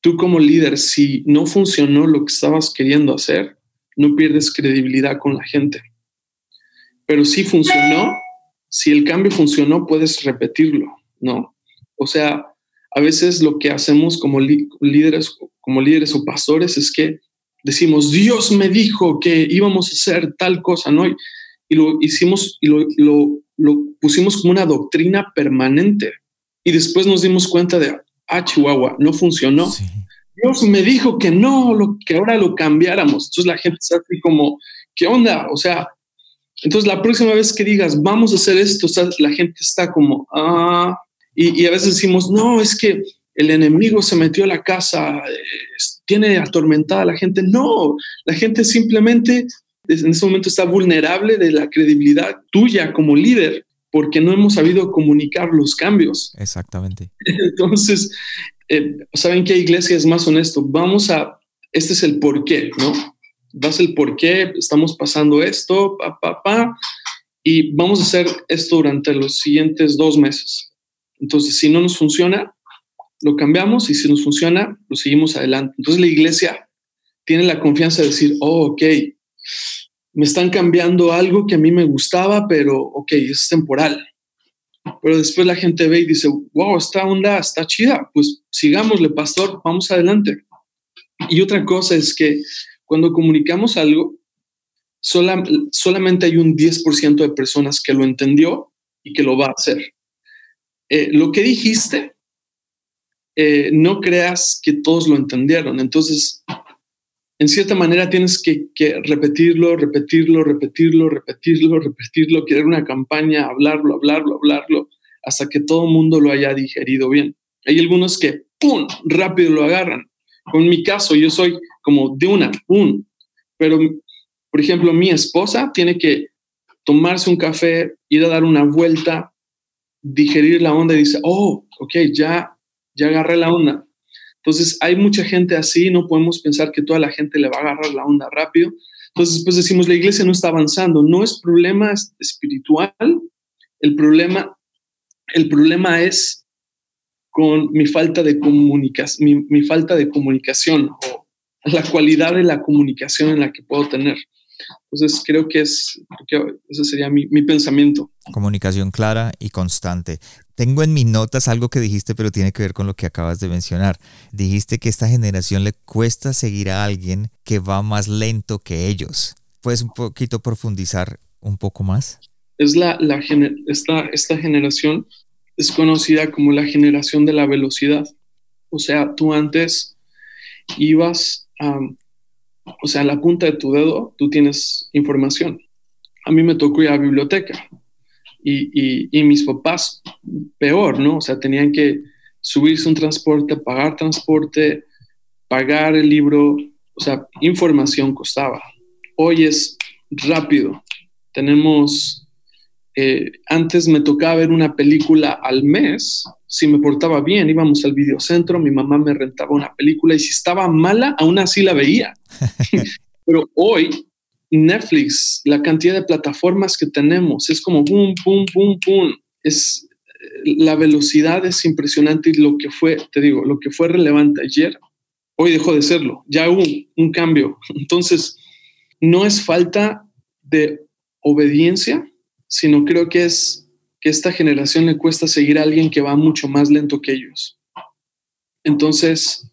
tú como líder, si no funcionó lo que estabas queriendo hacer, no pierdes credibilidad con la gente. Pero si funcionó, si el cambio funcionó, puedes repetirlo, ¿no? O sea, a veces lo que hacemos como líderes, como líderes o pastores es que decimos, Dios me dijo que íbamos a hacer tal cosa, ¿no? Y, lo hicimos y lo, pusimos como una doctrina permanente. Y después nos dimos cuenta de, ah, Chihuahua, no funcionó. Dios me dijo que no, lo, que ahora lo cambiáramos. Entonces la gente está así como, ¿qué onda? O sea, entonces la próxima vez que digas, vamos a hacer esto, la gente está como, ah, y, a veces decimos, no, es que el enemigo se metió a la casa, tiene atormentada a la gente. No, la gente simplemente en ese momento está vulnerable de la credibilidad tuya como líder porque no hemos sabido comunicar los cambios. Exactamente. Entonces, eh, ¿saben qué iglesia es más honesto? Vamos a, este es el por qué, ¿no? Das el por qué, estamos pasando esto, pa, pa, y vamos a hacer esto durante los siguientes dos meses. Entonces, si no nos funciona, lo cambiamos y si nos funciona, lo seguimos adelante. Entonces, la iglesia tiene la confianza de decir, oh, ok, me están cambiando algo que a mí me gustaba, pero ok, es temporal pero después la gente ve y dice, wow, esta onda está chida, pues sigámosle, pastor, vamos adelante. Y otra cosa es que cuando comunicamos algo, solamente hay un 10% de personas que lo entendió y que lo va a hacer. Eh, lo que dijiste, eh, no creas que todos lo entendieron. Entonces, en cierta manera tienes que, que, repetirlo, repetirlo, repetirlo, repetirlo, repetirlo, querer una campaña, hablarlo, hablarlo, hablarlo, hasta que todo el mundo lo haya digerido bien. Hay algunos que, ¡pum!, rápido lo agarran. Con mi caso, yo soy como de una, ¡pum! Pero, por ejemplo, mi esposa tiene que tomarse un café, ir a dar una vuelta, digerir la onda y dice, oh, ok, ya, ya agarré la onda entonces, hay mucha gente así, no podemos pensar que toda la gente le va a agarrar la onda rápido. Entonces, después decimos, la iglesia no está avanzando. No es problema espiritual, el problema, el problema es con mi falta de comunicación, mi falta de comunicación o la cualidad de la comunicación en la que puedo tener. Entonces creo que es, ese sería mi, mi, pensamiento. Comunicación clara y constante. Tengo en mis notas algo que dijiste, pero tiene que ver con lo que acabas de mencionar. Dijiste que a esta generación le cuesta seguir a alguien que va más lento que ellos. ¿Puedes un poquito profundizar un poco más? Es la, la esta, esta generación es conocida como la generación de la velocidad. O sea, tú antes ibas a o sea, en la punta de tu dedo tú tienes información. A mí me tocó ir a la biblioteca y, y, mis papás peor, ¿no? O sea, tenían que subirse un transporte, pagar transporte, pagar el libro, o sea, información costaba. Hoy es rápido. Tenemos, eh, antes me tocaba ver una película al mes, si me portaba bien, íbamos al videocentro, mi mamá me rentaba una película y si estaba mala, aún así la veía. Pero hoy Netflix, la cantidad de plataformas que tenemos, es como boom, boom, boom, boom. Es, la velocidad es impresionante y lo que fue, te digo, lo que fue relevante ayer, hoy dejó de serlo. Ya hubo un cambio. Entonces, no es falta de obediencia, sino creo que es que esta generación le cuesta seguir a alguien que va mucho más lento que ellos. Entonces,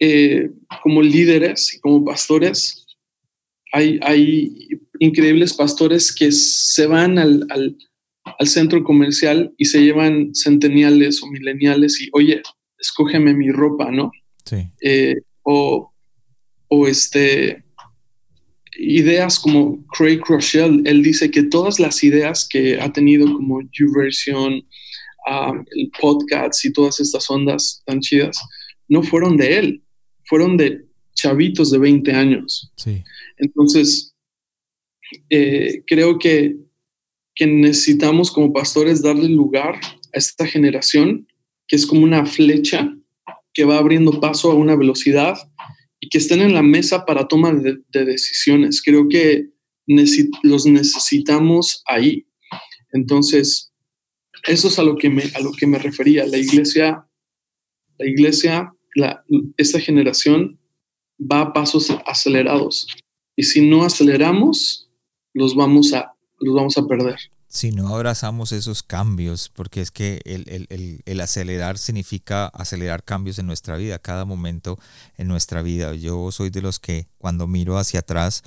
eh, como líderes y como pastores, hay, hay, increíbles pastores que se van al, al, centro comercial y se llevan centeniales o mileniales y, oye, escógeme mi ropa, ¿no? Sí. Eh, o, o este, ideas como Craig Rochelle, él dice que todas las ideas que ha tenido como YouVersion, um, el podcast y todas estas ondas tan chidas, no fueron de él, fueron de chavitos de 20 años. Sí. Entonces, eh, creo que, que necesitamos como pastores darle lugar a esta generación que es como una flecha que va abriendo paso a una velocidad y que estén en la mesa para toma de, decisiones. Creo que los necesitamos ahí. Entonces, eso es a lo que me, a lo que me refería. La iglesia, la iglesia, la, esta generación va a pasos acelerados. Y si no aceleramos, los vamos a, los vamos a perder si no abrazamos esos cambios, porque es que el, acelerar significa acelerar cambios en nuestra vida, cada momento en nuestra vida. Yo soy de los que cuando miro hacia atrás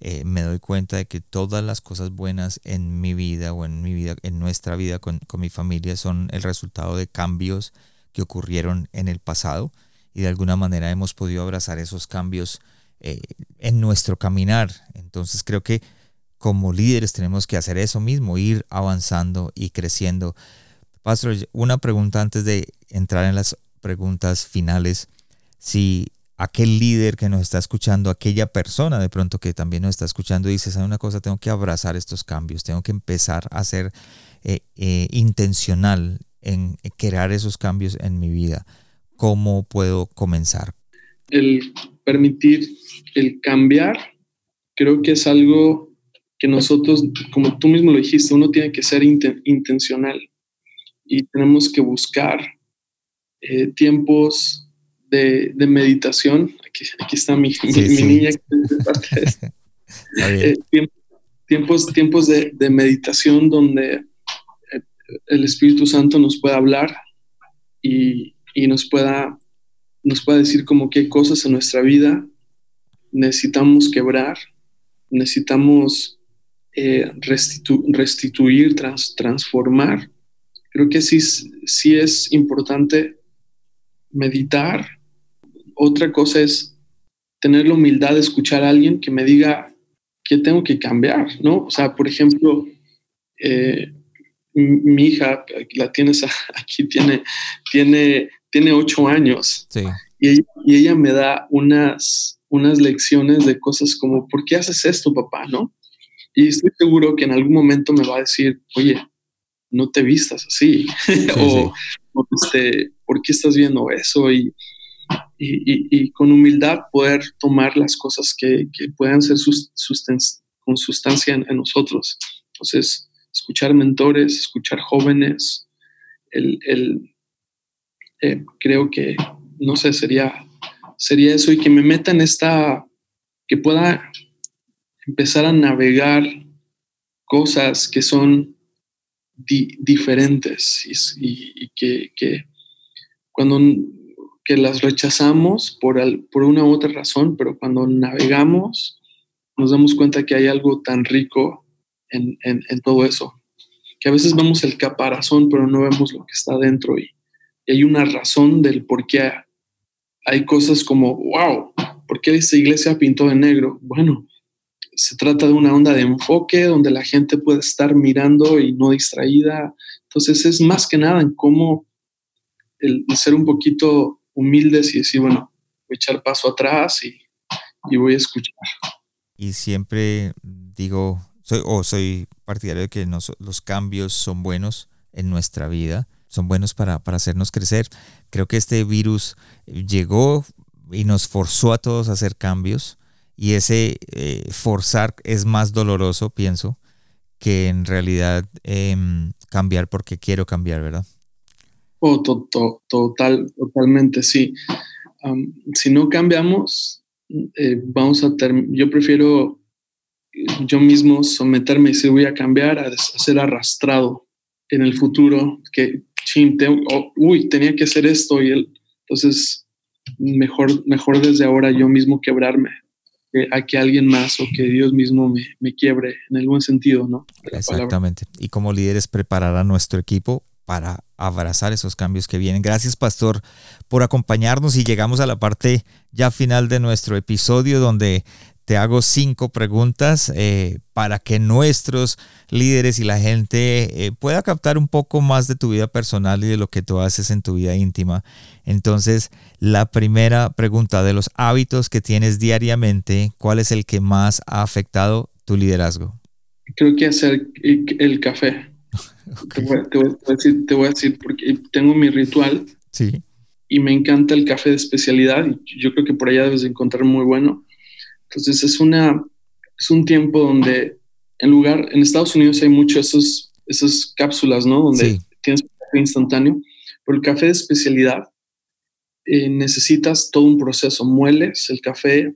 eh, me doy cuenta de que todas las cosas buenas en mi vida o en mi vida, en nuestra vida con, mi familia son el resultado de cambios que ocurrieron en el pasado y de alguna manera hemos podido abrazar esos cambios eh, en nuestro caminar. Entonces creo que como líderes tenemos que hacer eso mismo, ir avanzando y creciendo. Pastor, una pregunta antes de entrar en las preguntas finales. Si aquel líder que nos está escuchando, aquella persona de pronto que también nos está escuchando, dice, ¿sabe una cosa? Tengo que abrazar estos cambios, tengo que empezar a ser eh, eh, intencional en crear esos cambios en mi vida. ¿Cómo puedo comenzar? El permitir el cambiar, creo que es algo que nosotros, como tú mismo lo dijiste, uno tiene que ser intencional y tenemos que buscar eh, tiempos de, meditación. Aquí, aquí, está mi, niña. eh, tiempos, tiempos de, de, meditación donde eh, el Espíritu Santo nos pueda hablar y, y nos, pueda, nos pueda decir como qué cosas en nuestra vida necesitamos quebrar, necesitamos eh, restituir, transformar. Creo que sí, sí es importante meditar. Otra cosa es tener la humildad de escuchar a alguien que me diga que tengo que cambiar, ¿no? O sea, por ejemplo, eh, mi hija, la tienes aquí, tiene, tiene, tiene ocho años. Y, ella, y, ella, me da unas, unas lecciones de cosas como, ¿por qué haces esto, papá? ¿No? Y estoy seguro que en algún momento me va a decir, oye, no te vistas así. o, este, ¿por qué estás viendo eso? Y, y, con humildad poder tomar las cosas que, que puedan ser con sustancia en, nosotros. Entonces, escuchar mentores, escuchar jóvenes, el, el eh, creo que, no sé, sería, sería eso y que me meta en esta, que pueda empezar a navegar cosas que son diferentes y, que, cuando que las rechazamos por, por una u otra razón, pero cuando navegamos nos damos cuenta que hay algo tan rico en, todo eso, que a veces vemos el caparazón, pero no vemos lo que está dentro y, y hay una razón del por qué hay cosas como, wow, ¿por qué esta iglesia pintó de negro? Bueno, se trata de una onda de enfoque donde la gente puede estar mirando y no distraída. Entonces es más que nada en cómo el, ser un poquito humildes y decir, bueno, voy a echar paso atrás y, y voy a escuchar. Y siempre digo, soy, o soy partidario de que los cambios son buenos en nuestra vida, son buenos para, para hacernos crecer. Creo que este virus llegó y nos forzó a todos a hacer cambios y ese eh, forzar es más doloroso, pienso, que en realidad em, cambiar porque quiero cambiar, ¿verdad? Oh, total, totalmente, sí. si no cambiamos, eh, vamos a yo prefiero yo mismo someterme y decir voy a cambiar a, ser arrastrado en el futuro que oh, uy tenía que hacer esto y él entonces mejor mejor desde ahora yo mismo quebrarme a que alguien más o que Dios mismo me, me quiebre en buen sentido, ¿no? Exactamente. Y como líderes preparar a nuestro equipo para abrazar esos cambios que vienen. Gracias, Pastor, por acompañarnos y llegamos a la parte ya final de nuestro episodio donde te hago cinco preguntas eh, para que nuestros líderes y la gente eh, pueda captar un poco más de tu vida personal y de lo que tú haces en tu vida íntima. Entonces, la primera pregunta de los hábitos que tienes diariamente, ¿cuál es el que más ha afectado tu liderazgo? Creo que hacer el café. Te, voy, a decir, te voy a decir porque tengo mi ritual. Sí. Y me encanta el café de especialidad. Yo creo que por allá debes encontrar muy bueno entonces es, una, es un tiempo donde en lugar, en Estados Unidos hay mucho esos, esas cápsulas, ¿no? Donde tienes un café instantáneo, pero el café de especialidad eh, necesitas todo un proceso. Mueles el café,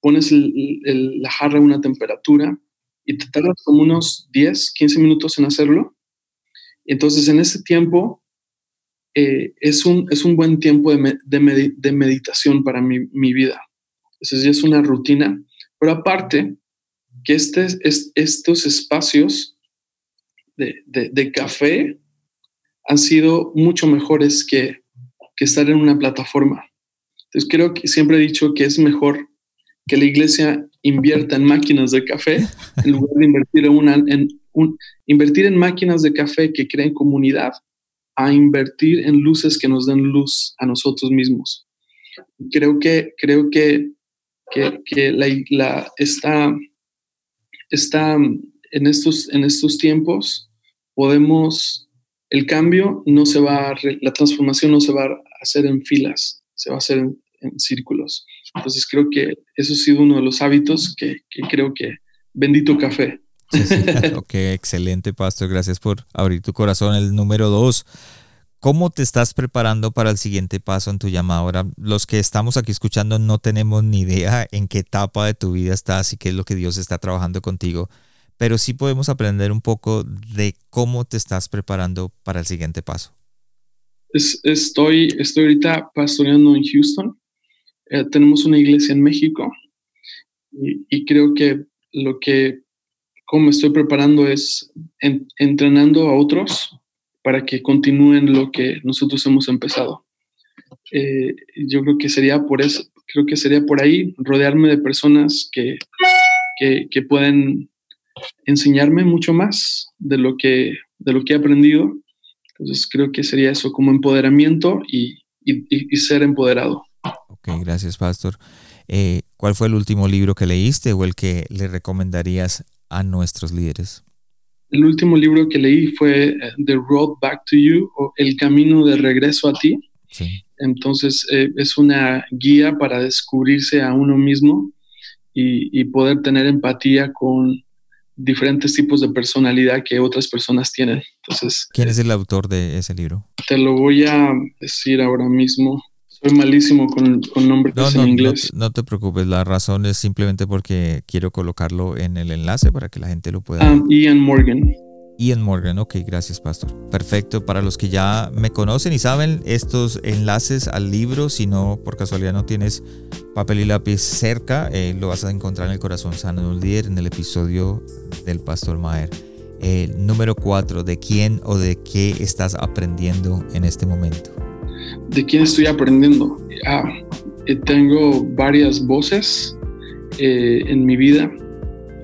pones la jarra a una temperatura y te tardas como unos 10, 15 minutos en hacerlo. Entonces en ese tiempo eh, es, un, es un buen tiempo de, de, meditación para mi, mi vida. Eso ya es una rutina. Pero aparte, que este, estos espacios de, café han sido mucho mejores que, estar en una plataforma. Entonces creo que siempre he dicho que es mejor que la iglesia invierta en máquinas de café en lugar de invertir en, una, en un, invertir en máquinas de café que creen comunidad a invertir en luces que nos den luz a nosotros mismos. Creo que, creo que que, la, la, está, está en, estos, en estos tiempos, podemos, el cambio no se va a, la transformación no se va a hacer en filas, se va a hacer en, círculos. Entonces creo que eso ha sido uno de los hábitos que, creo que bendito café. ok, excelente, Pastor. Gracias por abrir tu corazón. El número dos, ¿Cómo te estás preparando para el siguiente paso en tu llamada? Ahora, los que estamos aquí escuchando no tenemos ni idea en qué etapa de tu vida estás y qué es lo que Dios está trabajando contigo, pero sí podemos aprender un poco de cómo te estás preparando para el siguiente paso. estoy, estoy ahorita pastoreando en Houston. Eh, tenemos una iglesia en México y, creo que lo que, cómo estoy preparando es entrenando a otros para que continúen lo que nosotros hemos empezado. Eh, yo creo que sería por eso, creo que sería por ahí rodearme de personas que, que, pueden enseñarme mucho más de lo que, de lo que he aprendido. Entonces creo que sería eso como empoderamiento y, y, ser empoderado. Ok, gracias, Pastor. Eh, ¿Cuál fue el último libro que leíste o el que le recomendarías a nuestros líderes? El último libro que leí fue eh, The Road Back to You o El Camino de Regreso a ti. Entonces eh, es una guía para descubrirse a uno mismo y, poder tener empatía con diferentes tipos de personalidad que otras personas tienen. Entonces, ¿Quién es el autor de ese libro? Te lo voy a decir ahora mismo. Soy malísimo con, con nombres en inglés. No, te preocupes, la razón es simplemente porque quiero colocarlo en el enlace para que la gente lo pueda ah, Ian Morgan. Ian Morgan, ok, gracias Pastor. Perfecto, para los que ya me conocen y saben estos enlaces al libro, si no por casualidad no tienes papel y lápiz cerca, eh, lo vas a encontrar en el corazón sano de un líder en el episodio del Pastor Maher. Eh, número 4, ¿de quién o de qué estás aprendiendo en este momento? ¿De quién estoy aprendiendo? Ah, eh, tengo varias voces eh, en mi vida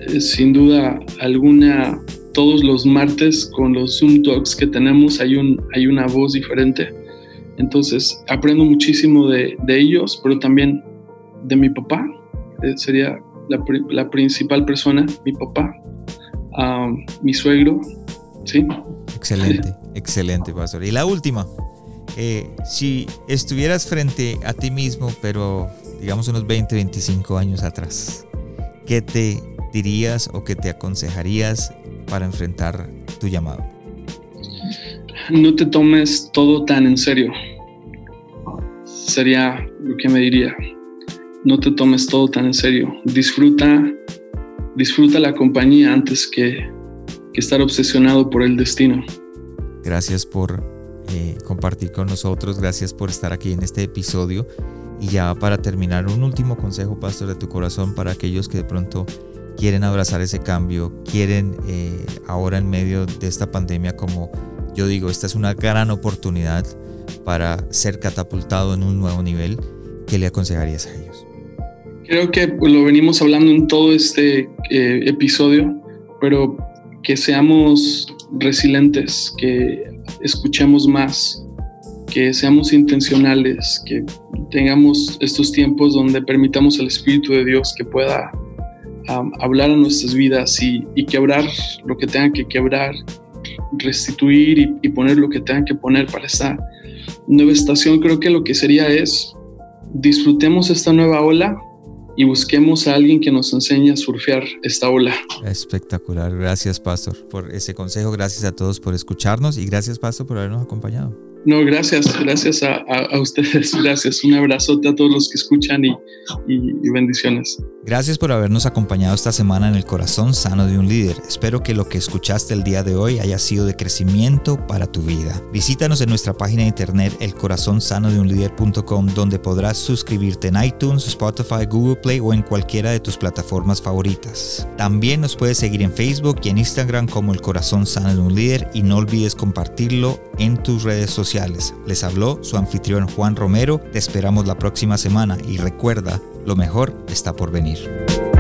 eh, sin duda alguna, todos los martes con los Zoom Talks que tenemos hay, un, hay una voz diferente. Entonces aprendo muchísimo de, ellos, pero también de mi papá. Sería la, la, principal persona, mi papá, mi suegro. ¿sí? Excelente, excelente, pastor. Y la última, eh, si estuvieras frente a ti mismo, pero digamos unos 20, 25 años atrás, ¿qué te dirías o qué te aconsejarías para enfrentar tu llamado? No te tomes todo tan en serio. Sería lo que me diría. No te tomes todo tan en serio. Disfruta, disfruta la compañía antes que, que estar obsesionado por el destino. Gracias por eh, compartir con nosotros. Gracias por estar aquí en este episodio. Y ya para terminar, un último consejo, pastor, de tu corazón para aquellos que de pronto quieren abrazar ese cambio, quieren eh, ahora en medio de esta pandemia, como yo digo, esta es una gran oportunidad para ser catapultado en un nuevo nivel. ¿Qué le aconsejarías a ellos? Creo que lo venimos hablando en todo este eh, episodio, pero que seamos resilientes, que escuchemos más, que seamos intencionales, que tengamos estos tiempos donde permitamos al Espíritu de Dios que pueda hablar a nuestras vidas y, quebrar lo que tenga que quebrar, restituir y, poner lo que tenga que poner para esta nueva estación. Creo que lo que sería es disfrutemos esta nueva ola y busquemos a alguien que nos enseñe a surfear esta ola. Espectacular. Gracias, Pastor, por ese consejo. Gracias a todos por escucharnos y gracias, Pastor, por habernos acompañado. No, gracias, gracias a, ustedes, gracias. Un abrazote a todos los que escuchan y, bendiciones. Gracias por habernos acompañado esta semana en el corazón sano de un líder. Espero que lo que escuchaste el día de hoy haya sido de crecimiento para tu vida. Visítanos en nuestra página de internet elcorazonsanodeunlider.com donde podrás suscribirte en iTunes, Spotify, Google Play o en cualquiera de tus plataformas favoritas. También nos puedes seguir en Facebook y en Instagram como El Corazón Sano de un Líder y no olvides compartirlo en tus redes les habló su anfitrión Juan Romero. Te esperamos la próxima semana y recuerda, lo mejor está por venir.